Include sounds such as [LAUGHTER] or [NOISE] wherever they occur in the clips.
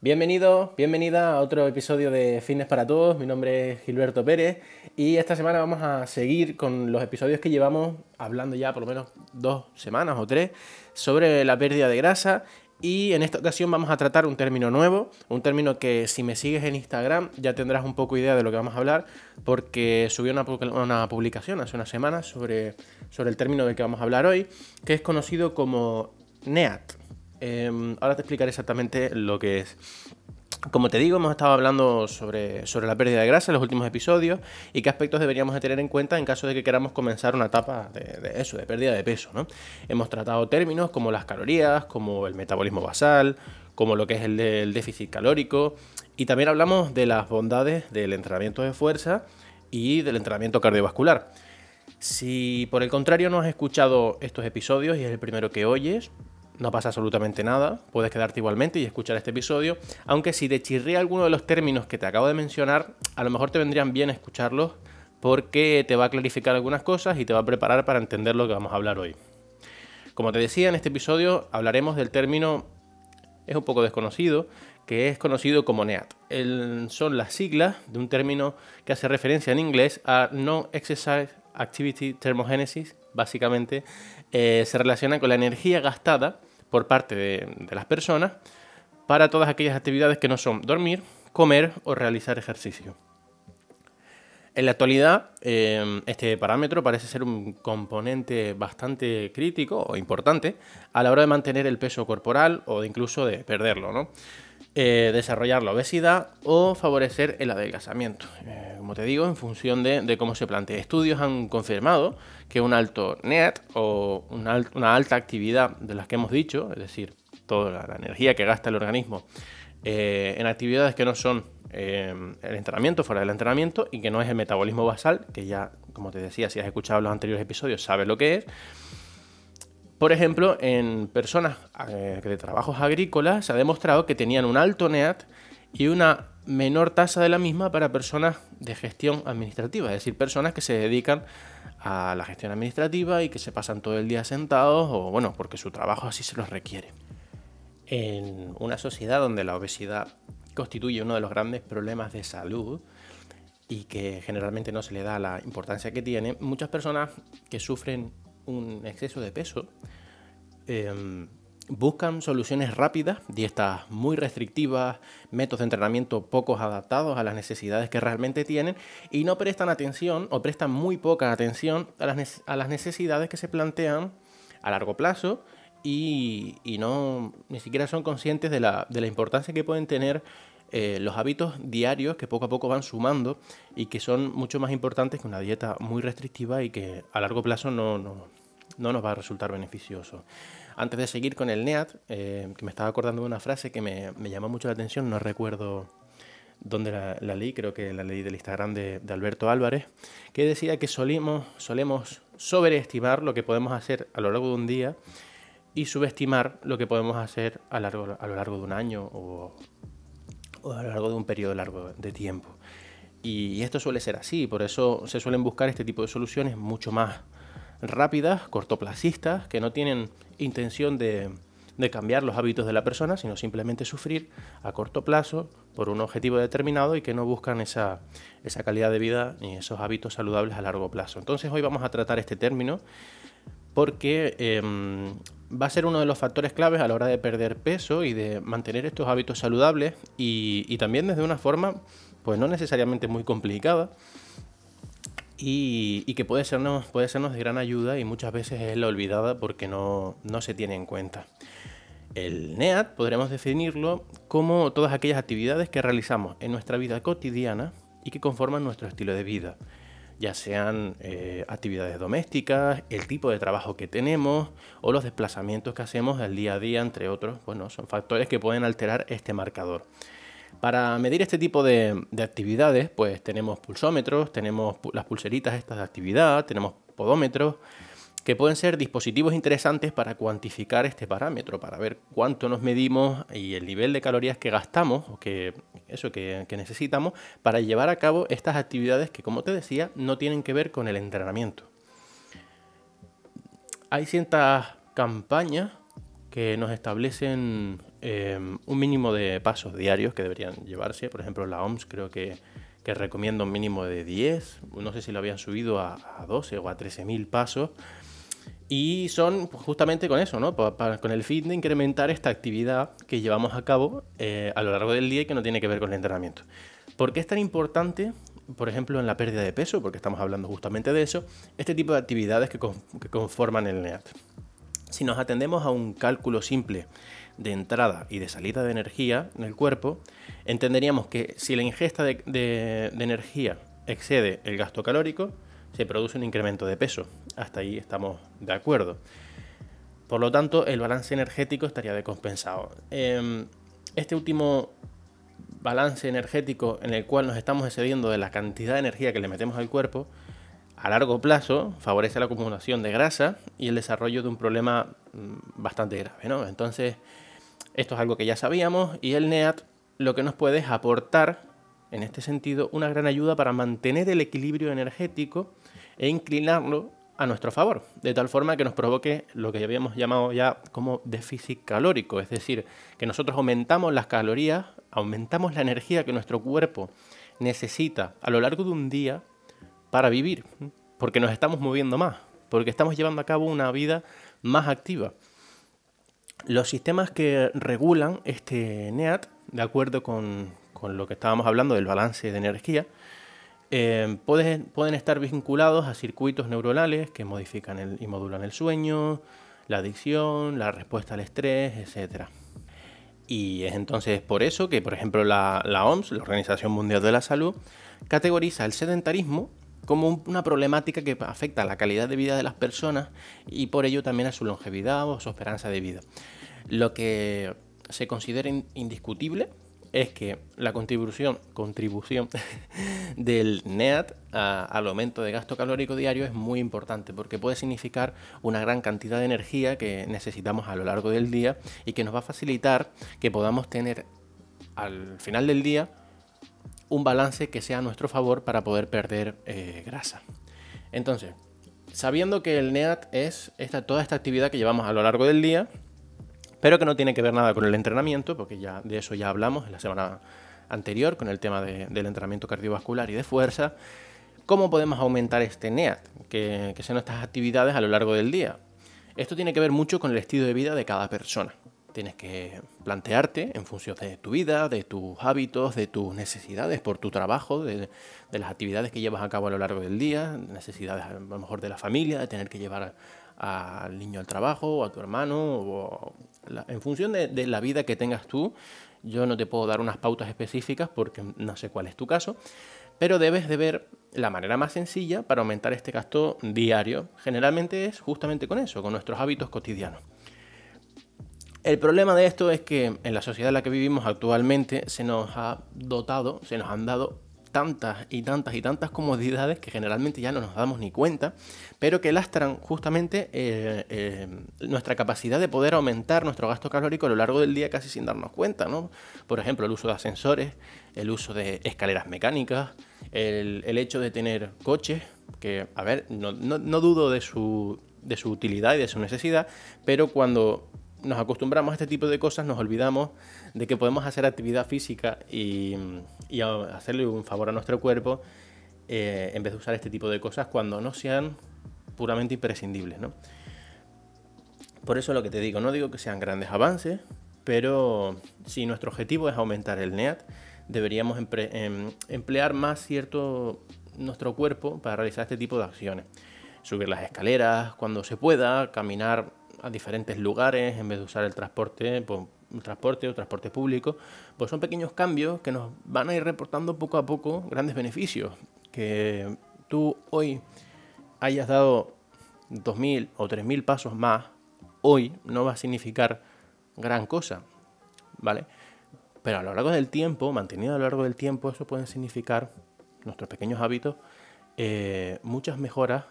Bienvenido, bienvenida a otro episodio de Fitness para Todos. Mi nombre es Gilberto Pérez y esta semana vamos a seguir con los episodios que llevamos hablando ya por lo menos dos semanas o tres sobre la pérdida de grasa y en esta ocasión vamos a tratar un término nuevo, un término que si me sigues en Instagram ya tendrás un poco idea de lo que vamos a hablar, porque subí una, publicación hace unas semanas sobre, sobre el término del que vamos a hablar hoy, que es conocido como NEAT. Em, ahora te explicaré exactamente lo que es. Como te digo, hemos estado hablando sobre, sobre la pérdida de grasa en los últimos episodios y qué aspectos deberíamos de tener en cuenta en caso de que queramos comenzar una etapa de, eso, de pérdida de peso. ¿no? Hemos tratado términos como las calorías, como el metabolismo basal, como lo que es el déficit calórico y también hablamos de las bondades del entrenamiento de fuerza y del entrenamiento cardiovascular. Si por el contrario no has escuchado estos episodios y es el primero que oyes, no pasa absolutamente nada, puedes quedarte igualmente y escuchar este episodio, aunque si te chirría alguno de los términos que te acabo de mencionar, a lo mejor te vendrían bien escucharlos porque te va a clarificar algunas cosas y te va a preparar para entender lo que vamos a hablar hoy. Como te decía, en este episodio hablaremos del término, es un poco desconocido, que es conocido como NEAT. son las siglas de un término que hace referencia en inglés a Non-Exercise Activity Thermogenesis, básicamente eh, se relaciona con la energía gastada por parte de, las personas para todas aquellas actividades que no son dormir, comer o realizar ejercicio. En la actualidad, eh, este parámetro parece ser un componente bastante crítico o importante a la hora de mantener el peso corporal o incluso de perderlo, ¿no? Eh, desarrollar la obesidad o favorecer el adelgazamiento. Eh, como te digo, en función de, cómo se plantea. Estudios han confirmado que un alto NEAT o una, alta actividad de las que hemos dicho, es decir, toda la, energía que gasta el organismo eh, en actividades que no son el entrenamiento, fuera del entrenamiento, y que no es el metabolismo basal, que ya, como te decía, si has escuchado los anteriores episodios, sabes lo que es por ejemplo, en personas eh, de trabajos agrícolas se ha demostrado que tenían un alto NEAT y una menor tasa de la misma para personas de gestión administrativa, es decir, personas que se dedican a la gestión administrativa y que se pasan todo el día sentados o bueno, porque su trabajo así se los requiere. En una sociedad donde la obesidad constituye uno de los grandes problemas de salud y que generalmente no se le da la importancia que tiene, muchas personas que sufren un exceso de peso, em, buscan soluciones rápidas, dietas muy restrictivas, métodos de entrenamiento pocos adaptados a las necesidades que realmente tienen y no prestan atención o prestan muy poca atención a las, necesidades que se plantean a largo plazo y, no ni siquiera son conscientes de la, importancia que pueden tener eh, los hábitos diarios que poco a poco van sumando y que son mucho más importantes que una dieta muy restrictiva y que a largo plazo no nos va a resultar beneficioso. Antes de seguir con el NEAT, eh, que me estaba acordando de una frase que me, llamó mucho la atención, no recuerdo dónde la, leí, creo que la leí del Instagram de, Alberto Álvarez, que decía que solemos, sobreestimar lo que podemos hacer a lo largo de un día y subestimar lo que podemos hacer a, largo, a lo largo de un año o, o a lo largo de un periodo largo de tiempo. Y esto suele ser así, por eso se suelen buscar este tipo de soluciones mucho más rápidas, cortoplacistas, que no tienen intención de, cambiar los hábitos de la persona, sino simplemente sufrir a corto plazo por un objetivo determinado y que no buscan esa, calidad de vida ni esos hábitos saludables a largo plazo. Entonces hoy vamos a tratar este término porque em, va a ser uno de los factores claves a la hora de perder peso y de mantener estos hábitos saludables y, y también desde una forma pues no necesariamente muy complicada y, que puede sernos, puede sernos de gran ayuda y muchas veces es la olvidada porque no, no se tiene en cuenta. El NEAT podremos definirlo como todas aquellas actividades que realizamos en nuestra vida cotidiana y que conforman nuestro estilo de vida, ya sean eh, actividades domésticas, el tipo de trabajo que tenemos o los desplazamientos que hacemos del día a día, entre otros. Bueno, son factores que pueden alterar este marcador. Para medir este tipo de, actividades, pues tenemos pulsómetros, tenemos las pulseritas estas de actividad, tenemos podómetros, que pueden ser dispositivos interesantes para cuantificar este parámetro, para ver cuánto nos medimos y el nivel de calorías que gastamos o que eso que, necesitamos para llevar a cabo estas actividades que, como te decía, no tienen que ver con el entrenamiento. Hay ciertas campañas que nos establecen em, un mínimo de pasos diarios que deberían llevarse. Por ejemplo, la OMS creo que, que recomienda un mínimo de 10, no sé si lo habían subido a, a 12 o a 13 mil pasos. Y son pues, justamente con eso, ¿no? con el fin de incrementar esta actividad que llevamos a cabo eh, a lo largo del día y que no tiene que ver con el entrenamiento. ¿Por qué es tan importante, por ejemplo, en la pérdida de peso? Porque estamos hablando justamente de eso, este tipo de actividades que, que conforman el NEAT. Si nos atendemos a un cálculo simple de entrada y de salida de energía en el cuerpo, entenderíamos que si la ingesta de, energía excede el gasto calórico, se produce un incremento de peso. Hasta ahí estamos de acuerdo. Por lo tanto, el balance energético estaría decompensado. Em, este último balance energético en el cual nos estamos excediendo de la cantidad de energía que le metemos al cuerpo, a largo plazo favorece la acumulación de grasa y el desarrollo de un problema mm, bastante grave. ¿no? Entonces, esto es algo que ya sabíamos y el NEAT lo que nos puede es aportar, en este sentido, una gran ayuda para mantener el equilibrio energético e inclinarlo a nuestro favor, de tal forma que nos provoque lo que habíamos llamado ya como déficit calórico, es decir, que nosotros aumentamos las calorías, aumentamos la energía que nuestro cuerpo necesita a lo largo de un día para vivir, porque nos estamos moviendo más, porque estamos llevando a cabo una vida más activa. Los sistemas que regulan este NEAT, de acuerdo con, con lo que estábamos hablando del balance de energía, eh, pueden, estar vinculados a circuitos neuronales que modifican y modulan el sueño, la adicción, la respuesta al estrés, etc. Y es entonces por eso que, por ejemplo, la, OMS, la Organización Mundial de la Salud, categoriza el sedentarismo como una problemática que afecta a la calidad de vida de las personas y por ello también a su longevidad o su esperanza de vida. Lo que se considera indiscutible es que la contribución, [LAUGHS] del NEAT al aumento de gasto calórico diario es muy importante porque puede significar una gran cantidad de energía que necesitamos a lo largo del día y que nos va a facilitar que podamos tener al final del día un balance que sea a nuestro favor para poder perder eh, grasa. Entonces, sabiendo que el NEAT es toda esta actividad que llevamos a lo largo del día, pero que no tiene que ver nada con el entrenamiento, porque ya de eso ya hablamos en la semana anterior con el tema del entrenamiento cardiovascular y de fuerza. ¿Cómo podemos aumentar este NEAT, que, que son estas actividades a lo largo del día? Esto tiene que ver mucho con el estilo de vida de cada persona. Tienes que plantearte en función de tu vida, de tus hábitos, de tus necesidades por tu trabajo, de, las actividades que llevas a cabo a lo largo del día, necesidades a lo mejor de la familia, de tener que llevar al niño al trabajo o a tu hermano, o en función de, la vida que tengas tú. Yo no te puedo dar unas pautas específicas porque no sé cuál es tu caso, pero debes de ver la manera más sencilla para aumentar este gasto diario. Generalmente es justamente con eso, con nuestros hábitos cotidianos. El problema de esto es que en la sociedad en la que vivimos actualmente se nos ha dotado, se nos han dado tantas y tantas y tantas comodidades que generalmente ya no nos damos ni cuenta, pero que lastran justamente eh, eh, nuestra capacidad de poder aumentar nuestro gasto calórico a lo largo del día casi sin darnos cuenta. ¿no? Por ejemplo, el uso de ascensores, el uso de escaleras mecánicas, el, hecho de tener coches, que, a ver, no, no dudo de su, de su utilidad y de su necesidad, pero cuando nos acostumbramos a este tipo de cosas, nos olvidamos de que podemos hacer actividad física y, hacerle un favor a nuestro cuerpo eh, en vez de usar este tipo de cosas cuando no sean puramente imprescindibles. ¿no? Por eso lo que te digo, no digo que sean grandes avances, pero si nuestro objetivo es aumentar el NEAT, deberíamos em, emplear más cierto nuestro cuerpo para realizar este tipo de acciones. Subir las escaleras cuando se pueda, caminar a diferentes lugares en vez de usar el transporte, pues, transporte o transporte público, pues son pequeños cambios que nos van a ir reportando poco a poco grandes beneficios. Que tú hoy hayas dado 2.000 o 3.000 pasos más, hoy no va a significar gran cosa, ¿vale? Pero a lo largo del tiempo, mantenido a lo largo del tiempo, eso puede significar nuestros pequeños hábitos eh, muchas mejoras,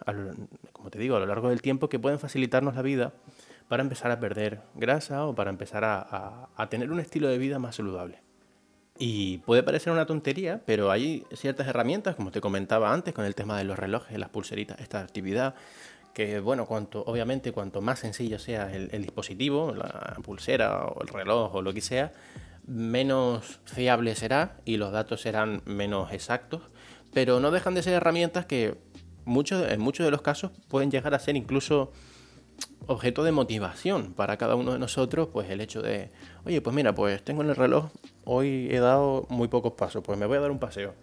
como te digo, a lo largo del tiempo que pueden facilitarnos la vida para empezar a perder grasa o para empezar a, tener un estilo de vida más saludable. Y puede parecer una tontería, pero hay ciertas herramientas, como te comentaba antes, con el tema de los relojes, las pulseritas, esta actividad, que bueno, cuanto, obviamente cuanto más sencillo sea el, dispositivo, la pulsera o el reloj o lo que sea, menos fiable será y los datos serán menos exactos, pero no dejan de ser herramientas que muchos, en muchos de los casos pueden llegar a ser incluso objeto de motivación para cada uno de nosotros, pues el hecho de, oye, pues mira, pues tengo en el reloj, hoy he dado muy pocos pasos, pues me voy a dar un paseo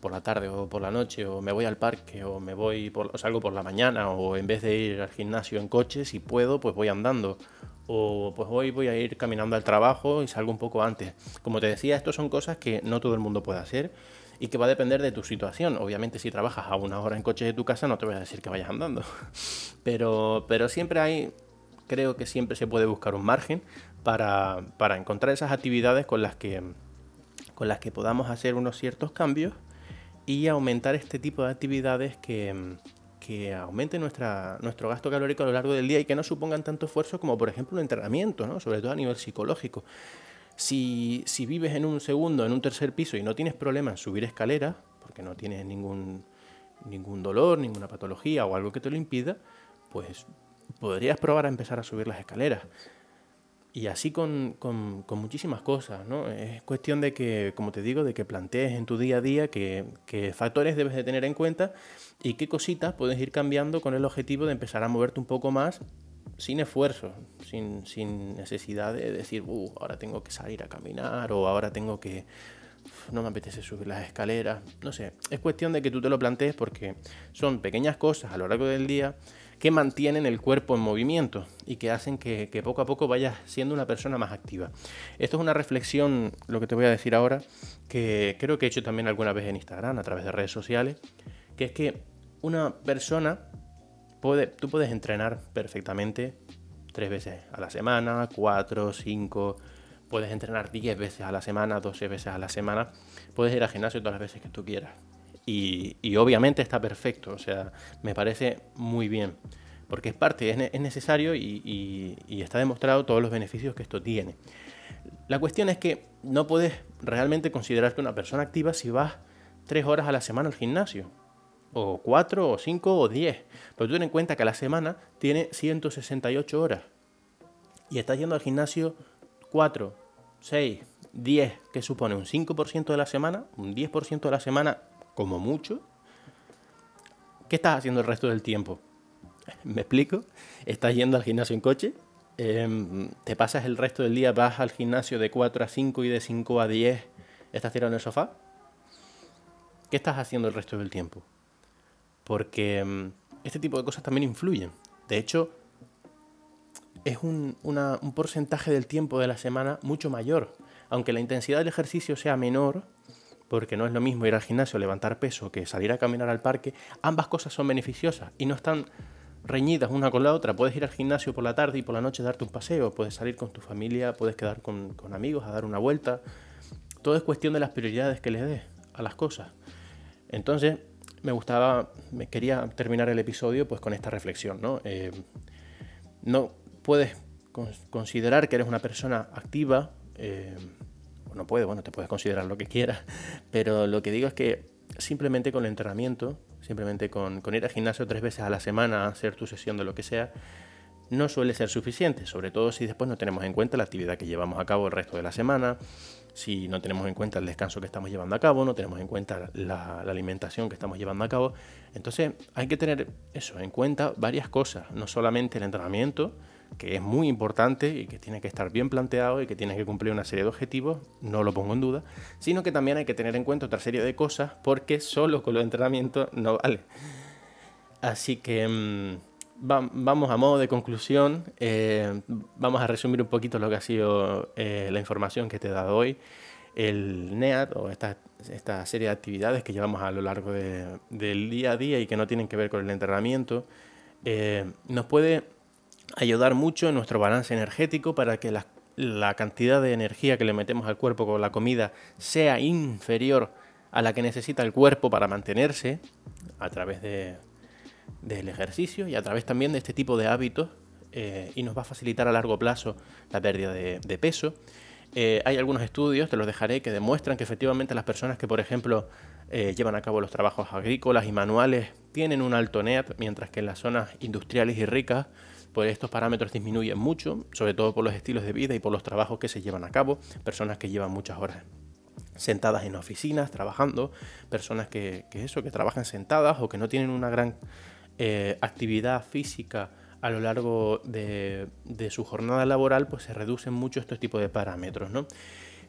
por la tarde o por la noche, o me voy al parque, o me voy por, o salgo por la mañana, o en vez de ir al gimnasio en coche, si puedo, pues voy andando. O pues hoy voy a ir caminando al trabajo y salgo un poco antes. Como te decía, esto son cosas que no todo el mundo puede hacer y que va a depender de tu situación. Obviamente, si trabajas a una hora en coche de tu casa, no te voy a decir que vayas andando. [LAUGHS] Pero, pero siempre hay, creo que siempre se puede buscar un margen para, para encontrar esas actividades con las que con las que podamos hacer unos ciertos cambios y aumentar este tipo de actividades que, que aumenten nuestra, nuestro gasto calórico a lo largo del día y que no supongan tanto esfuerzo como por ejemplo un entrenamiento, ¿no? sobre todo a nivel psicológico. Si, vives en un segundo, en un tercer piso y no tienes problema en subir escaleras, porque no tienes ningún, ningún dolor, ninguna patología o algo que te lo impida, pues podrías probar a empezar a subir las escaleras. Y así con, con, muchísimas cosas, ¿no? Es cuestión de que, como te digo, de que plantees en tu día a día qué, factores debes de tener en cuenta y qué cositas puedes ir cambiando con el objetivo de empezar a moverte un poco más sin esfuerzo, sin, sin necesidad de decir, uh, ahora tengo que salir a caminar o ahora tengo que... No me apetece subir las escaleras. No sé, es cuestión de que tú te lo plantees porque son pequeñas cosas a lo largo del día que mantienen el cuerpo en movimiento y que hacen que, poco a poco vayas siendo una persona más activa. Esto es una reflexión, lo que te voy a decir ahora, que creo que he hecho también alguna vez en Instagram, a través de redes sociales, que es que una persona puede, tú puedes entrenar perfectamente tres veces a la semana, cuatro, cinco, puedes entrenar diez veces a la semana, doce veces a la semana, puedes ir al gimnasio todas las veces que tú quieras. Y, obviamente está perfecto, o sea, me parece muy bien, porque es parte, es, necesario y, está demostrado todos los beneficios que esto tiene. La cuestión es que no puedes realmente considerarte una persona activa si vas tres horas a la semana al gimnasio, o cuatro, o cinco, o diez. Pero tú ten en cuenta que la semana tiene 168 horas y estás yendo al gimnasio 4, 6, 10, que supone un 5% de la semana, un 10% de la semana como mucho. ¿Qué estás haciendo el resto del tiempo? [LAUGHS] ¿Me explico? ¿Estás yendo al gimnasio en coche? Em, ¿Te pasas el resto del día, vas al gimnasio de 4 a 5 y de 5 a 10 estás tirado en el sofá? ¿Qué estás haciendo el resto del tiempo? Porque em, este tipo de cosas también influyen. De hecho, es un, un porcentaje del tiempo de la semana mucho mayor. Aunque la intensidad del ejercicio sea menor, porque no es lo mismo ir al gimnasio, levantar peso, que salir a caminar al parque. Ambas cosas son beneficiosas y no están reñidas una con la otra. Puedes ir al gimnasio por la tarde y por la noche darte un paseo, puedes salir con tu familia, puedes quedar con, amigos a dar una vuelta. Todo es cuestión de las prioridades que le des a las cosas. Entonces, me gustaba, me quería terminar el episodio pues con esta reflexión, ¿no? Eh, no puedes considerar que eres una persona activa, eh, no puede, bueno, te puedes considerar lo que quieras, pero lo que digo es que simplemente con el entrenamiento, simplemente con, con ir al gimnasio tres veces a la semana, hacer tu sesión de lo que sea, no suele ser suficiente, sobre todo si después no tenemos en cuenta la actividad que llevamos a cabo el resto de la semana, si no tenemos en cuenta el descanso que estamos llevando a cabo, no tenemos en cuenta la, alimentación que estamos llevando a cabo. Entonces hay que tener eso en cuenta varias cosas, no solamente el entrenamiento, que es muy importante y que tiene que estar bien planteado y que tiene que cumplir una serie de objetivos, no lo pongo en duda, sino que también hay que tener en cuenta otra serie de cosas porque solo con los entrenamientos no vale. Así que vamos a modo de conclusión, eh, vamos a resumir un poquito lo que ha sido eh, la información que te he dado hoy. El NEAT o esta, esta serie de actividades que llevamos a lo largo del día a día y que no tienen que ver con el entrenamiento, eh, nos puede ayudar mucho en nuestro balance energético para que la, cantidad de energía que le metemos al cuerpo con la comida sea inferior a la que necesita el cuerpo para mantenerse a través de, del ejercicio y a través también de este tipo de hábitos eh, y nos va a facilitar a largo plazo la pérdida de, peso. Eh, hay algunos estudios, te los dejaré, que demuestran que efectivamente las personas que, por ejemplo, eh, llevan a cabo los trabajos agrícolas y manuales tienen un alto NEAT, mientras que en las zonas industriales y ricas pues estos parámetros disminuyen mucho, sobre todo por los estilos de vida y por los trabajos que se llevan a cabo, personas que llevan muchas horas sentadas en oficinas trabajando, personas que, eso, que trabajan sentadas o que no tienen una gran eh, actividad física a lo largo de, su jornada laboral, pues se reducen mucho estos tipos de parámetros.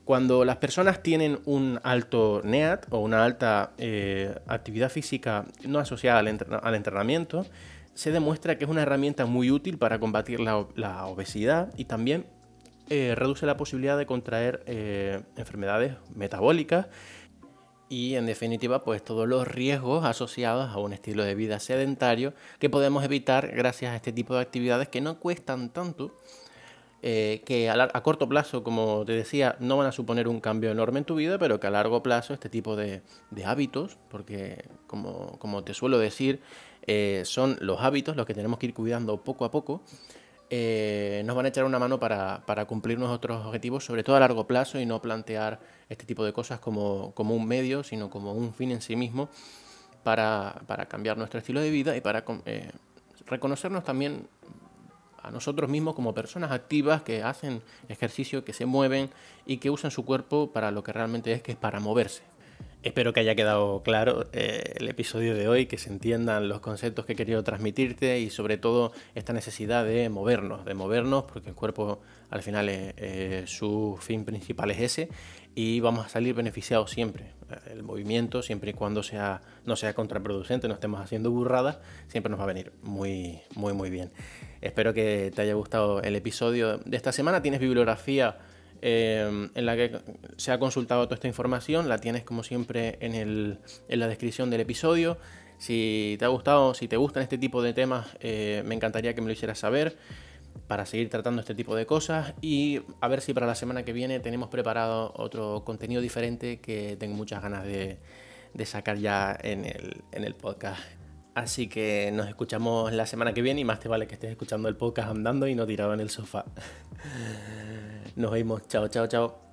Cuando las personas tienen un alto NEAT o una alta eh, actividad física no asociada al, entrenamiento, se demuestra que es una herramienta muy útil para combatir la, obesidad y también eh, reduce la posibilidad de contraer enfermedades metabólicas y en definitiva pues todos los riesgos asociados a un estilo de vida sedentario que podemos evitar gracias a este tipo de actividades que no cuestan tanto eh, que a, corto plazo, como te decía, no van a suponer un cambio enorme en tu vida, pero que a largo plazo este tipo de, hábitos, porque como, como, te suelo decir, eh, son los hábitos los que tenemos que ir cuidando poco a poco, eh, nos van a echar una mano para, cumplir nuestros objetivos, sobre todo a largo plazo, y no plantear este tipo de cosas como, un medio, sino como un fin en sí mismo para, para cambiar nuestro estilo de vida y para reconocernos también a nosotros mismos como personas activas que hacen ejercicio, que se mueven y que usan su cuerpo para lo que realmente es, que es para moverse. Espero que haya quedado claro eh, el episodio de hoy, que se entiendan los conceptos que he querido transmitirte y sobre todo esta necesidad de movernos, de movernos porque el cuerpo al final su fin principal es ese y vamos a salir beneficiados siempre. El movimiento, siempre y cuando sea, no sea contraproducente, no estemos haciendo burradas, siempre nos va a venir muy, muy, muy bien. Espero que te haya gustado el episodio de esta semana. Tienes bibliografía eh, en la que se ha consultado toda esta información, la tienes como siempre en, la descripción del episodio. Si te ha gustado, si te gustan este tipo de temas, eh, me encantaría que me lo hicieras saber para seguir tratando este tipo de cosas y a ver si para la semana que viene tenemos preparado otro contenido diferente que tengo muchas ganas de, sacar ya en el, en el podcast. Así que nos escuchamos la semana que viene y más te vale que estés escuchando el podcast andando y no tirado en el sofá. [LAUGHS] Nos vemos. Chao, chao, chao.